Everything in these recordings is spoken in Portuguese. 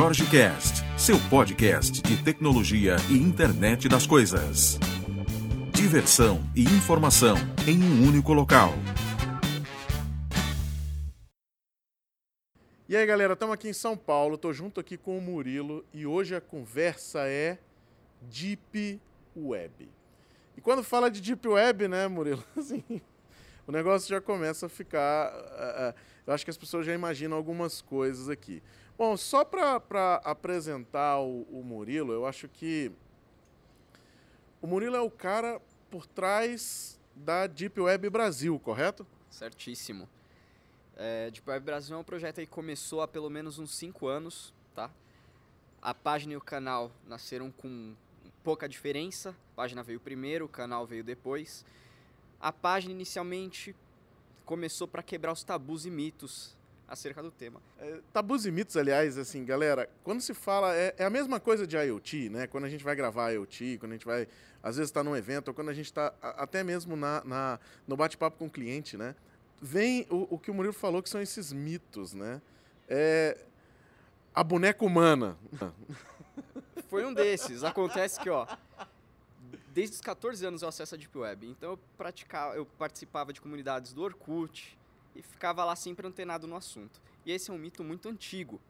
Jorge Cast, seu podcast de tecnologia e internet das coisas. Diversão e informação em um único local. E aí, galera, estamos aqui em São Paulo, estou junto aqui com o Murilo e hoje a conversa é Deep Web. E quando fala de Deep Web, né, Murilo, assim, o negócio já começa a ficar. Uh, uh, eu acho que as pessoas já imaginam algumas coisas aqui. Bom, só para apresentar o, o Murilo, eu acho que o Murilo é o cara por trás da Deep Web Brasil, correto? Certíssimo. É, Deep Web Brasil é um projeto que começou há pelo menos uns 5 anos, tá? A página e o canal nasceram com pouca diferença. A página veio primeiro, o canal veio depois. A página inicialmente começou para quebrar os tabus e mitos acerca do tema. É, tabus e mitos, aliás, assim, galera, quando se fala, é, é, a mesma coisa de IoT, né? Quando a gente vai gravar IoT, quando a gente vai, às vezes está num evento, ou quando a gente está até mesmo na, na no bate-papo com o cliente, né? vem o, o, que o Murilo falou, que são esses mitos, né? É, a boneca humana. Foi um desses. Acontece que, ó, desde os 14 anos eu acesso a Deep Web. Então eu, praticava, eu participava de comunidades do Orkut e ficava lá sempre antenado no assunto. E esse é um mito muito antigo.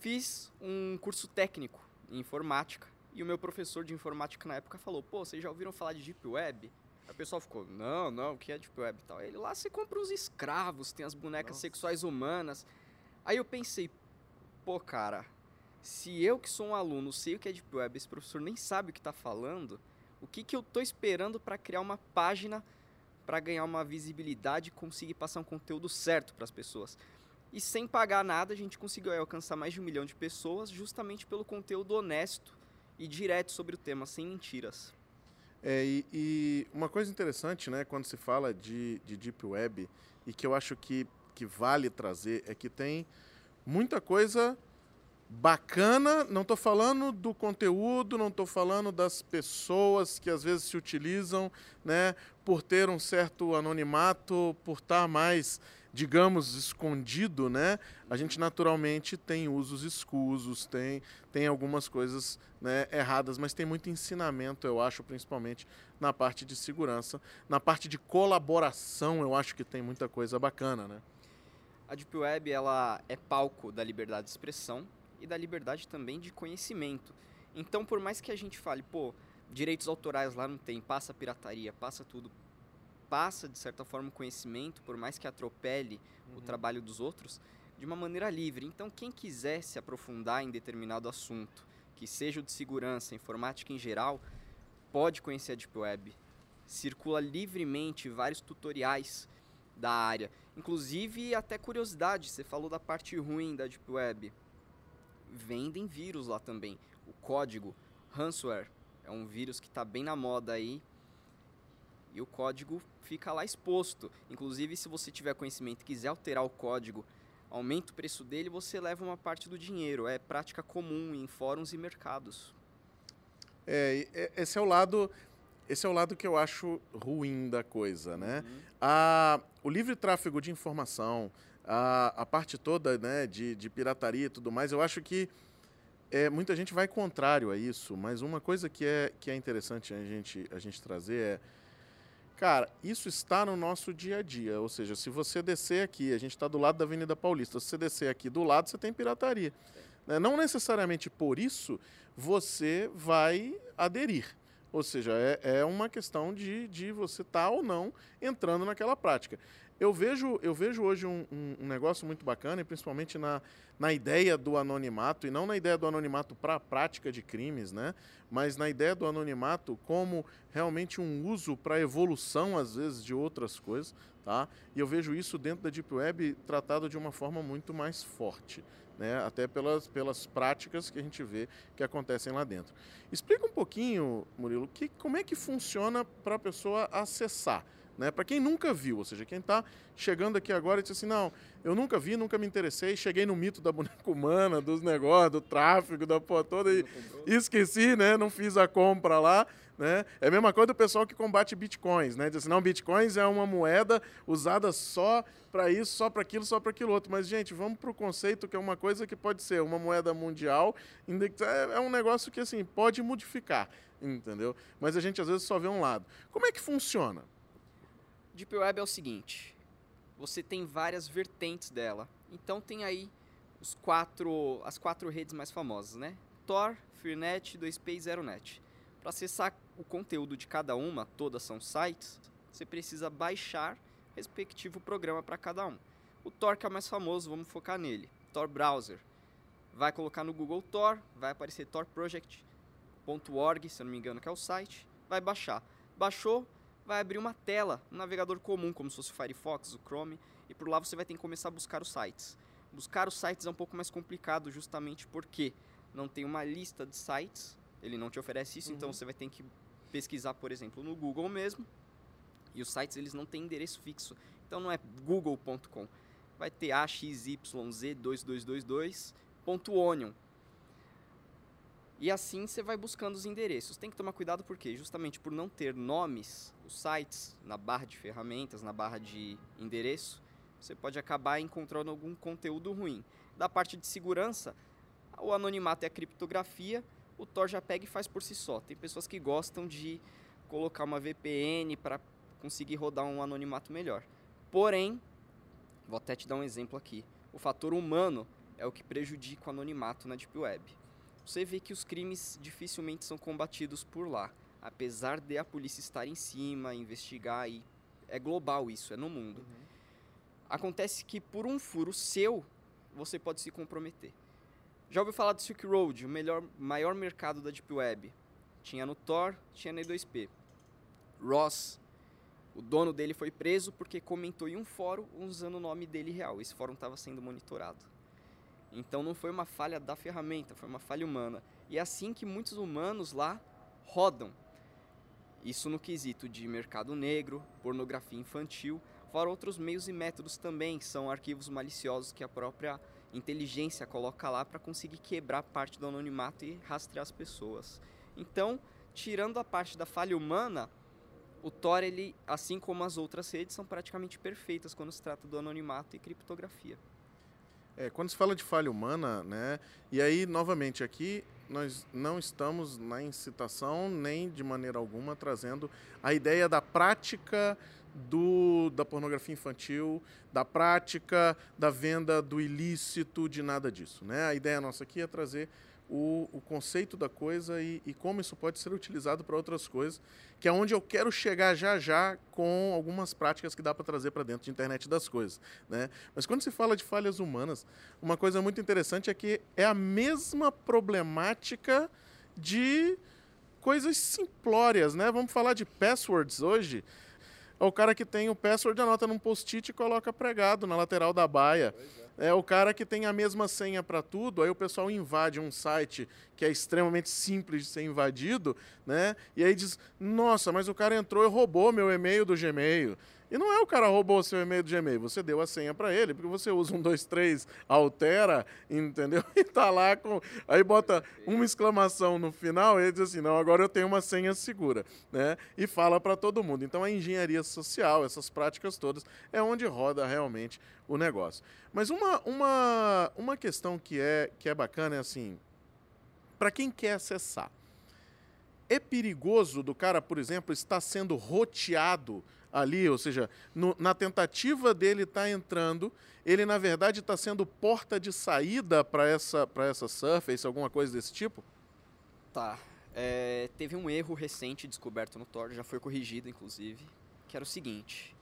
Fiz um curso técnico em informática e o meu professor de informática na época falou: pô, vocês já ouviram falar de Deep Web? Aí o pessoal ficou, não, não, o que é Deep Web e tal? Ele lá você compra os escravos, tem as bonecas Nossa. sexuais humanas. Aí eu pensei, pô, cara, se eu que sou um aluno sei o que é Deep Web, esse professor nem sabe o que está falando, o que, que eu estou esperando para criar uma página para ganhar uma visibilidade e conseguir passar um conteúdo certo para as pessoas? E sem pagar nada, a gente conseguiu alcançar mais de um milhão de pessoas justamente pelo conteúdo honesto e direto sobre o tema, sem mentiras. É, e, e, uma coisa interessante, né, quando se fala de, de Deep Web, e que eu acho que, que vale trazer, é que tem muita coisa bacana. Não estou falando do conteúdo, não estou falando das pessoas que às vezes se utilizam, né, por ter um certo anonimato, por estar mais digamos, escondido, né? A gente naturalmente tem usos escusos, tem, tem algumas coisas né, erradas, mas tem muito ensinamento, eu acho, principalmente na parte de segurança. Na parte de colaboração, eu acho que tem muita coisa bacana, né? A Deep Web ela é palco da liberdade de expressão e da liberdade também de conhecimento. Então, por mais que a gente fale, pô, direitos autorais lá não tem, passa pirataria, passa tudo, passa, de certa forma, o conhecimento, por mais que atropele uhum. o trabalho dos outros, de uma maneira livre. Então, quem quiser se aprofundar em determinado assunto, que seja o de segurança, informática em geral, pode conhecer a Deep Web. Circula livremente vários tutoriais da área. Inclusive, até curiosidade, você falou da parte ruim da Deep Web. Vendem vírus lá também. O código ransomware é um vírus que está bem na moda aí, e o código fica lá exposto. Inclusive, se você tiver conhecimento e quiser alterar o código, aumenta o preço dele, você leva uma parte do dinheiro. É prática comum em fóruns e mercados. É, esse é o lado esse é o lado que eu acho ruim da coisa, né? Uhum. A, o livre tráfego de informação, a, a parte toda né, de, de pirataria e tudo mais, eu acho que é, muita gente vai contrário a isso, mas uma coisa que é, que é interessante a gente, a gente trazer é Cara, isso está no nosso dia a dia. Ou seja, se você descer aqui, a gente está do lado da Avenida Paulista, se você descer aqui do lado, você tem pirataria. Né? Não necessariamente por isso você vai aderir. Ou seja, é, é uma questão de, de você estar tá ou não entrando naquela prática. Eu vejo, eu vejo hoje um, um, um, negócio muito bacana, e principalmente na, na ideia do anonimato, e não na ideia do anonimato para a prática de crimes, né? mas na ideia do anonimato como realmente um uso para evolução, às vezes, de outras coisas. Tá? E eu vejo isso dentro da Deep Web tratado de uma forma muito mais forte. Né? até pelas, pelas práticas que a gente vê que acontecem lá dentro. Explica um pouquinho, Murilo, que, como é que funciona para a pessoa acessar Né? Para quem nunca viu, ou seja, quem está chegando aqui agora e diz assim, não, eu nunca vi, nunca me interessei, cheguei no mito da boneca humana, dos negócios, do tráfico, da porra toda e esqueci, né? Não fiz a compra lá. Né? É a mesma coisa do pessoal que combate bitcoins, né? Diz assim, não, bitcoins é uma moeda usada só para isso, só para aquilo, só para aquilo outro. Mas, gente, vamos para o conceito que é uma coisa que pode ser uma moeda mundial, é, é um negócio que assim pode modificar, entendeu? Mas a gente às vezes só vê um lado. Como é que funciona? Deep Web é o seguinte: você tem várias vertentes dela. Então tem aí os quatro, as quatro redes mais famosas, né? Tor, Freenet, 2P e ZeroNet. Para acessar o conteúdo de cada uma, todas são sites, você precisa baixar respectivo programa para cada um. O Tor que é o mais famoso, vamos focar nele. Tor Browser. Vai colocar no Google Tor, vai aparecer torproject.org, se eu não me engano, que é o site, vai baixar. Baixou, vai abrir uma tela, um navegador comum, como se fosse o Firefox, o Chrome, e por lá você vai ter que começar a buscar os sites. Buscar os sites é um pouco mais complicado, justamente porque não tem uma lista de sites ele não te oferece isso, então uhum. então você vai ter que pesquisar, por exemplo, no Google mesmo. E os sites eles não têm endereço fixo. Então não é google.com. Vai ter axyz2222.onion. E assim você vai buscando os endereços. Tem que tomar cuidado porque justamente por não ter nomes, os sites na barra de ferramentas, na barra de endereço, você pode acabar encontrando algum conteúdo ruim. Da parte de segurança, o anonimato e a criptografia o Tor já pega e faz por si só. Tem pessoas que gostam de colocar uma VPN para conseguir rodar um anonimato melhor. Porém, vou até te dar um exemplo aqui. O fator humano é o que prejudica o anonimato na Deep Web. Você vê que os crimes dificilmente são combatidos por lá, apesar de a polícia estar em cima, investigar e é global isso, é no mundo. Uhum. Acontece que por um furo seu, você pode se comprometer. Já ouviu falar do Silk Road, o melhor, maior mercado da Deep Web? Tinha no Tor, tinha na E2P. Ross, o dono dele foi preso porque comentou em um fórum usando o nome dele real. Esse fórum estava sendo monitorado. Então não foi uma falha da ferramenta, foi uma falha humana. E é assim que muitos humanos lá rodam. Isso no quesito de mercado negro, pornografia infantil, fora outros meios e métodos também, são arquivos maliciosos que a própria inteligência coloca lá para conseguir quebrar parte do anonimato e rastrear as pessoas. Então, tirando a parte da falha humana, o Tor, ele, assim como as outras redes, são praticamente perfeitas quando se trata do anonimato e criptografia. É, quando se fala de falha humana, né? E aí, novamente, aqui nós não estamos na incitação nem de maneira alguma trazendo a ideia da prática do, da pornografia infantil, da prática, da venda do ilícito, de nada disso. Né? A ideia nossa aqui é trazer o, o conceito da coisa e, e, como isso pode ser utilizado para outras coisas, que é onde eu quero chegar já já com algumas práticas que dá para trazer para dentro de internet das coisas. Né? Mas quando se fala de falhas humanas, uma coisa muito interessante é que é a mesma problemática de coisas simplórias. Né? Vamos falar de passwords hoje é o cara que tem o password, anota num post-it e coloca pregado na lateral da baia. É. é o cara que tem a mesma senha para tudo, aí o pessoal invade um site que é extremamente simples de ser invadido, né? E aí diz: "Nossa, mas o cara entrou e roubou meu e-mail do Gmail". E não é o cara roubou o seu e-mail do Gmail, você deu a senha para ele, porque você usa um, dois, três, altera, entendeu? E tá lá com. Aí bota uma exclamação no final e ele diz assim: não, agora eu tenho uma senha segura, né? E fala para todo mundo. Então a engenharia social, essas práticas todas, é onde roda realmente o negócio. Mas uma, uma, uma questão que é, que é bacana é assim: para quem quer acessar, é perigoso do cara, por exemplo, estar sendo roteado ali, ou seja, no, na tentativa dele estar tá entrando, ele na verdade está sendo porta de saída para essa, essa Surface, alguma coisa desse tipo? Tá. É, teve um erro recente descoberto no Tor, já foi corrigido inclusive, que era o seguinte: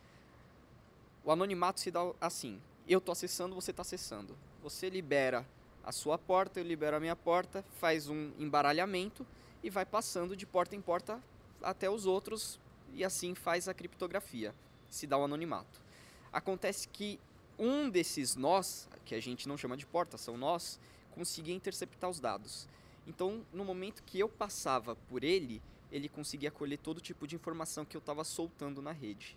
o anonimato se dá assim. Eu estou acessando, você está acessando. Você libera a sua porta, eu libero a minha porta, faz um embaralhamento e vai passando de porta em porta até os outros e assim faz a criptografia, se dá o anonimato. Acontece que um desses nós, que a gente não chama de porta, são nós, conseguia interceptar os dados. Então, no momento que eu passava por ele, ele conseguia colher todo tipo de informação que eu estava soltando na rede.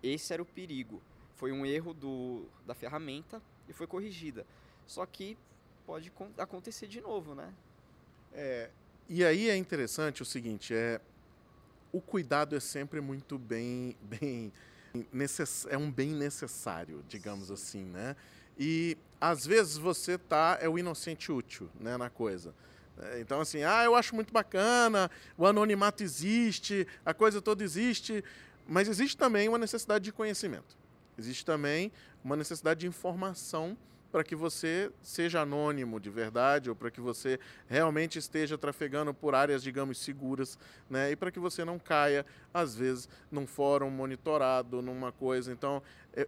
Esse era o perigo. Foi um erro do, da ferramenta e foi corrigida. Só que pode acontecer de novo, né? É, e aí é interessante o seguinte, é o cuidado é sempre muito bem, bem necess, é um bem necessário, digamos Sim. assim, né? E às vezes você tá é o inocente útil, né, na coisa. É, então assim, ah, eu acho muito bacana, o anonimato existe, a coisa toda existe, mas existe também uma necessidade de conhecimento. Existe também uma necessidade de informação para que você seja anônimo de verdade ou para que você realmente esteja trafegando por áreas, digamos, seguras, né? E para que você não caia, às vezes, num fórum monitorado, numa coisa. Então,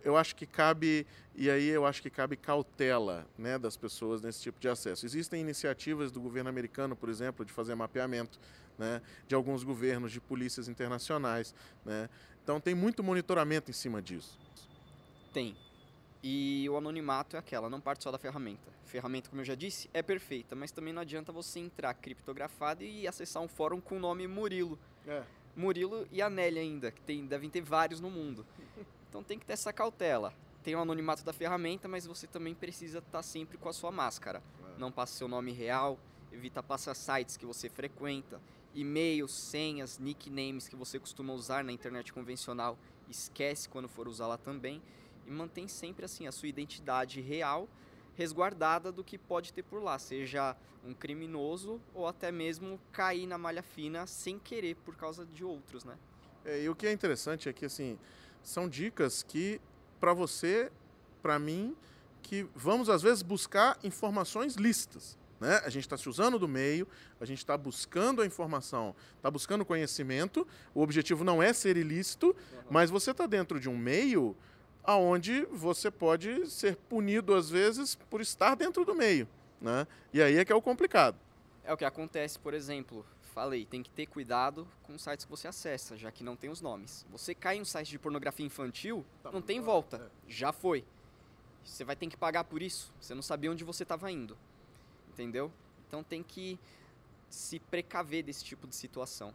eu, acho que cabe, e aí eu acho que cabe cautela, né, das pessoas nesse tipo de acesso. Existem iniciativas do governo americano, por exemplo, de fazer mapeamento, né, de alguns governos, de polícias internacionais, né? Então, tem muito monitoramento em cima disso. Tem. E o anonimato é aquela, não parte só da ferramenta. A ferramenta, como eu já disse, é perfeita, mas também não adianta você entrar criptografado e acessar um fórum com o nome Murilo. É. Murilo e Anélia ainda, que tem, devem ter vários no mundo. Então tem que ter essa cautela. Tem o anonimato da ferramenta, mas você também precisa estar sempre com a sua máscara. É. Não passe seu nome real, evita passar sites que você frequenta, e-mails, senhas, nicknames que você costuma usar na internet convencional, esquece quando for usar lá também e mantém sempre assim a sua identidade real resguardada do que pode ter por lá, seja um criminoso ou até mesmo cair na malha fina sem querer por causa de outros, né? É, e o que é interessante é que assim são dicas que para você, para mim, que vamos às vezes buscar informações lícitas. Né? A gente está se usando do meio, a gente está buscando a informação, está buscando conhecimento. O objetivo não é ser ilícito, uhum. mas você está dentro de um meio aonde você pode ser punido às vezes por estar dentro do meio, né? E aí é que é o complicado. É o que acontece, por exemplo, falei, tem que ter cuidado com os sites que você acessa, já que não tem os nomes. Você cai em um site de pornografia infantil, tá não tem volta, é. já foi. Você vai ter que pagar por isso. Você não sabia onde você estava indo, entendeu? Então tem que se precaver desse tipo de situação.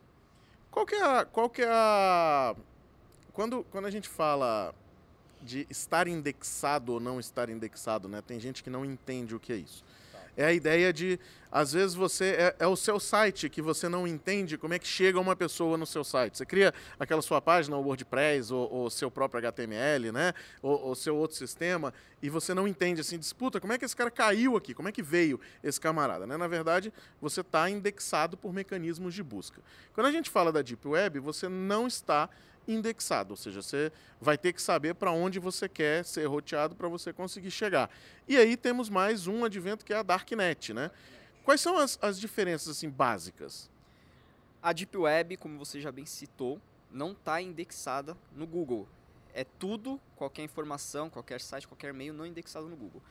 Qual que é a, qual que é a quando quando a gente fala de estar indexado ou não estar indexado, né? Tem gente que não entende o que é isso. É a ideia de, às vezes você é, é, o seu site que você não entende como é que chega uma pessoa no seu site. Você cria aquela sua página, o WordPress, ou, ou seu próprio HTML, né? Ou, ou seu outro sistema, e você não entende assim, disputa, como é que esse cara caiu aqui? Como é que veio esse camarada? Né? Na verdade, você está indexado por mecanismos de busca. Quando a gente fala da Deep Web, você não está indexado, ou seja, você vai ter que saber para onde você quer ser roteado para você conseguir chegar. E aí temos mais um advento que é a Darknet, né? Quais são as, as diferenças assim básicas? A Deep Web, como você já bem citou, não está indexada no Google. É tudo, qualquer informação, qualquer site, qualquer e-mail não indexado no Google.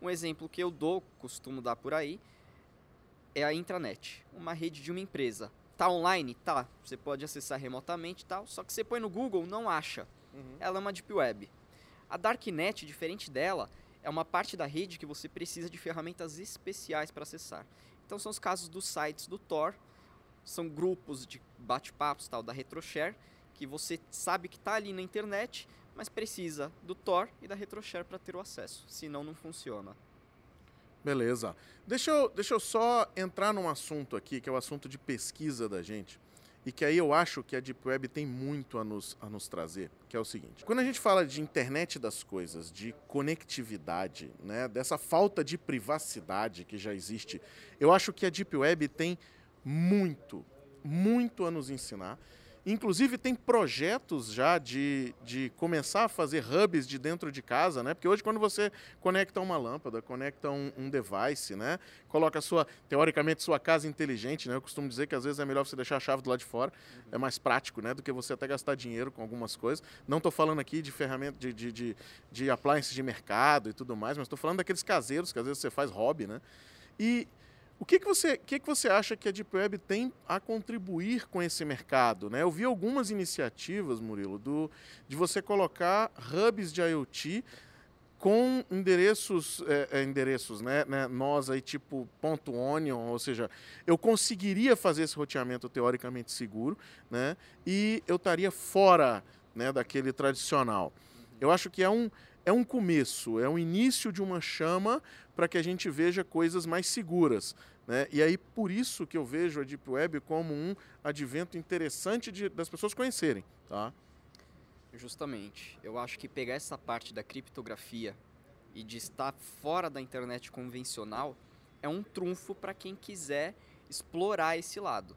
Um exemplo que eu dou, costumo dar por aí, é a intranet, uma rede de uma empresa. Tá online? Tá. Você pode acessar remotamente e tal. Só que você põe no Google, não acha. Uhum. Ela é uma Deep Web. A Darknet, diferente dela, é uma parte da rede que você precisa de ferramentas especiais para acessar. Então são os casos dos sites do Tor, são grupos de bate-papos tal da RetroShare, que você sabe que está ali na internet, mas precisa do Tor e da RetroShare para ter o acesso, senão não funciona. Beleza. Deixa eu, deixa eu só entrar num assunto aqui, que é o assunto de pesquisa da gente, e que aí eu acho que a Deep Web tem muito a nos, a nos trazer, que é o seguinte. Quando a gente fala de internet das coisas, de conectividade, né, dessa falta de privacidade que já existe, eu acho que a Deep Web tem muito, muito a nos ensinar. Inclusive tem projetos já de, de começar a fazer hubs de dentro de casa, né? Porque hoje quando você conecta uma lâmpada, conecta um, um device, né? Coloca sua, teoricamente, sua casa inteligente, né? Eu costumo dizer que às vezes é melhor você deixar a chave do lado de fora, uhum. é mais prático, né? Do que você até gastar dinheiro com algumas coisas. Não estou falando aqui de ferramentas, de, de, de, de appliances de mercado e tudo mais, mas estou falando daqueles caseiros que às vezes você faz hobby, né? E o que, que, você, que, que você acha que a Deep Web tem a contribuir com esse mercado? Né? Eu vi algumas iniciativas, Murilo, do, de você colocar hubs de IoT com endereços, é, é, endereços, né, né, nós aí tipo ponto .onion, ou seja, eu conseguiria fazer esse roteamento teoricamente seguro, né, e eu estaria fora né, daquele tradicional. Eu acho que é um, é um começo, é um início de uma chama para que a gente veja coisas mais seguras. Né? E aí, por isso que eu vejo a Deep Web como um advento interessante de, das pessoas conhecerem. Tá? Justamente. Eu acho que pegar essa parte da criptografia e de estar fora da internet convencional é um trunfo para quem quiser explorar esse lado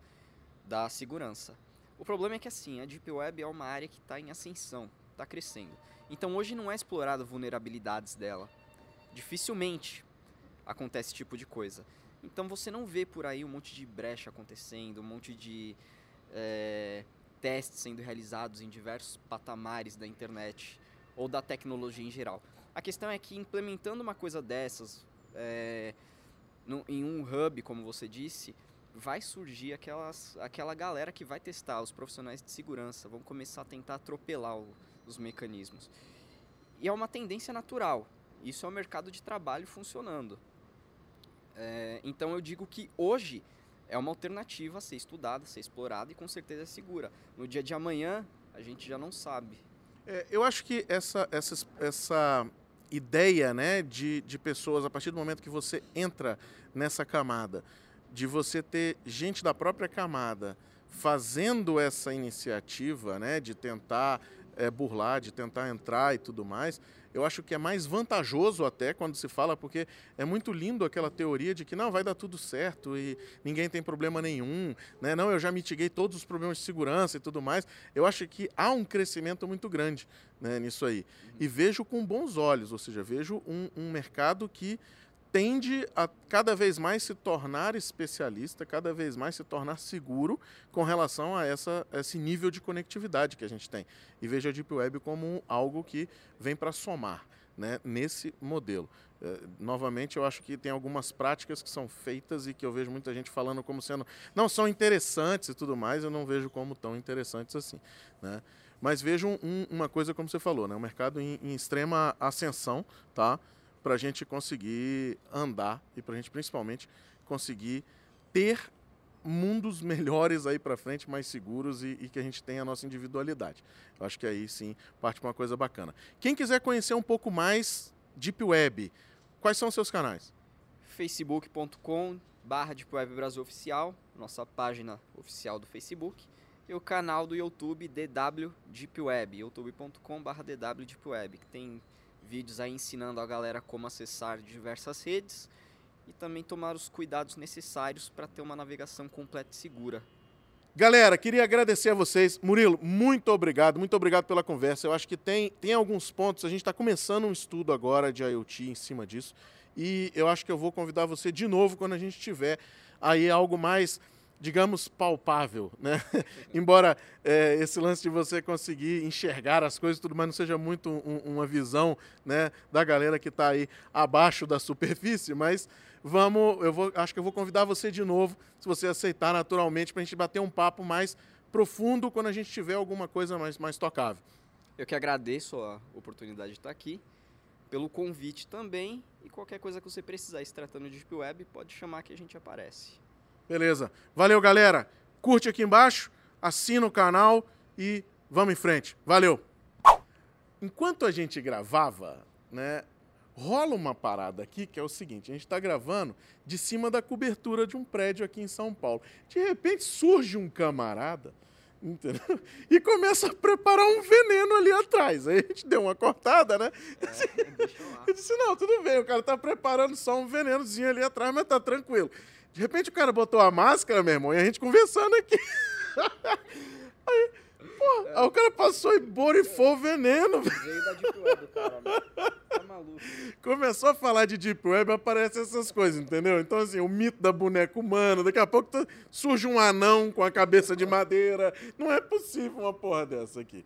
da segurança. O problema é que assim, a Deep Web é uma área que está em ascensão, está crescendo. Então hoje não é explorado vulnerabilidades dela. Dificilmente acontece esse tipo de coisa. Então você não vê por aí um monte de brecha acontecendo, um monte de é, testes sendo realizados em diversos patamares da internet ou da tecnologia em geral. A questão é que implementando uma coisa dessas é, no, em um hub, como você disse, vai surgir aquelas, aquela galera que vai testar, os profissionais de segurança, vão começar a tentar atropelar o, os mecanismos. E é uma tendência natural. Isso é o mercado de trabalho funcionando. É, então eu digo que hoje é uma alternativa a ser estudada, a ser explorada e com certeza é segura. No dia de amanhã, a gente já não sabe. É, eu acho que essa, essa, essa ideia né, de, de pessoas, a partir do momento que você entra nessa camada, de você ter gente da própria camada fazendo essa iniciativa né, de tentar é, burlar, de tentar entrar e tudo mais, eu acho que é mais vantajoso até quando se fala, porque é muito lindo aquela teoria de que não, vai dar tudo certo e ninguém tem problema nenhum, né? não, eu já mitiguei todos os problemas de segurança e tudo mais. Eu acho que há um crescimento muito grande né, nisso aí. E vejo com bons olhos, ou seja, vejo um, um mercado que tende a cada vez mais se tornar especialista, cada vez mais se tornar seguro com relação a essa, esse nível de conectividade que a gente tem. E vejo a Deep Web como algo que vem para somar né, nesse modelo. É, novamente, eu acho que tem algumas práticas que são feitas e que eu vejo muita gente falando como sendo não são interessantes e tudo mais, eu não vejo como tão interessantes assim. Né? Mas vejo um, uma coisa como você falou, né? mercado em, em extrema ascensão, tá? Para a gente conseguir andar e para a gente principalmente conseguir ter mundos melhores aí para frente, mais seguros e, e, que a gente tenha a nossa individualidade. Eu acho que aí sim parte uma coisa bacana. Quem quiser conhecer um pouco mais Deep Web, quais são os seus canais? facebook.com barra Deep Web Brasil Oficial, nossa página oficial do Facebook, e o canal do YouTube DW Deep Web, youtube.com barra DW Deep Web, que tem vídeos aí ensinando a galera como acessar diversas redes e também tomar os cuidados necessários para ter uma navegação completa e segura. Galera, queria agradecer a vocês. Murilo, muito obrigado, muito obrigado pela conversa. Eu acho que tem, tem alguns pontos, a gente está começando um estudo agora de IoT em cima disso, e eu acho que eu vou convidar você de novo quando a gente tiver aí algo mais digamos, palpável, né? Embora é, esse lance de você conseguir enxergar as coisas e tudo mais não seja muito um, uma visão né, da galera que está aí abaixo da superfície, mas vamos, eu vou, acho que eu vou convidar você de novo, se você aceitar naturalmente, para a gente bater um papo mais profundo quando a gente tiver alguma coisa mais, mais tocável. Eu que agradeço a oportunidade de estar aqui, pelo convite também, e qualquer coisa que você precisar, se tratando de Deep Web, pode chamar que a gente aparece. Beleza. Valeu, galera. Curte aqui embaixo, assina o canal e vamos em frente. Valeu. Enquanto a gente gravava, né, rola uma parada aqui que é o seguinte: a gente está gravando de cima da cobertura de um prédio aqui em São Paulo. De repente surge um camarada. Entendeu? E começa a preparar um veneno ali atrás. Aí a gente deu uma cortada, né? É, eu disse, não, tudo bem, o cara tá preparando só um venenozinho ali atrás, mas tá tranquilo. De repente o cara botou a máscara, meu irmão, e a gente conversando aqui. Aí, pô, aí o cara passou e borifou o veneno. Veio da Deep Web, cara? Tá maluco. Começou a falar de Deep Web, aparecem essas coisas, entendeu? Então, assim, o mito da boneca humana, daqui a pouco surge um anão com a cabeça de madeira. Não é possível uma porra dessa aqui.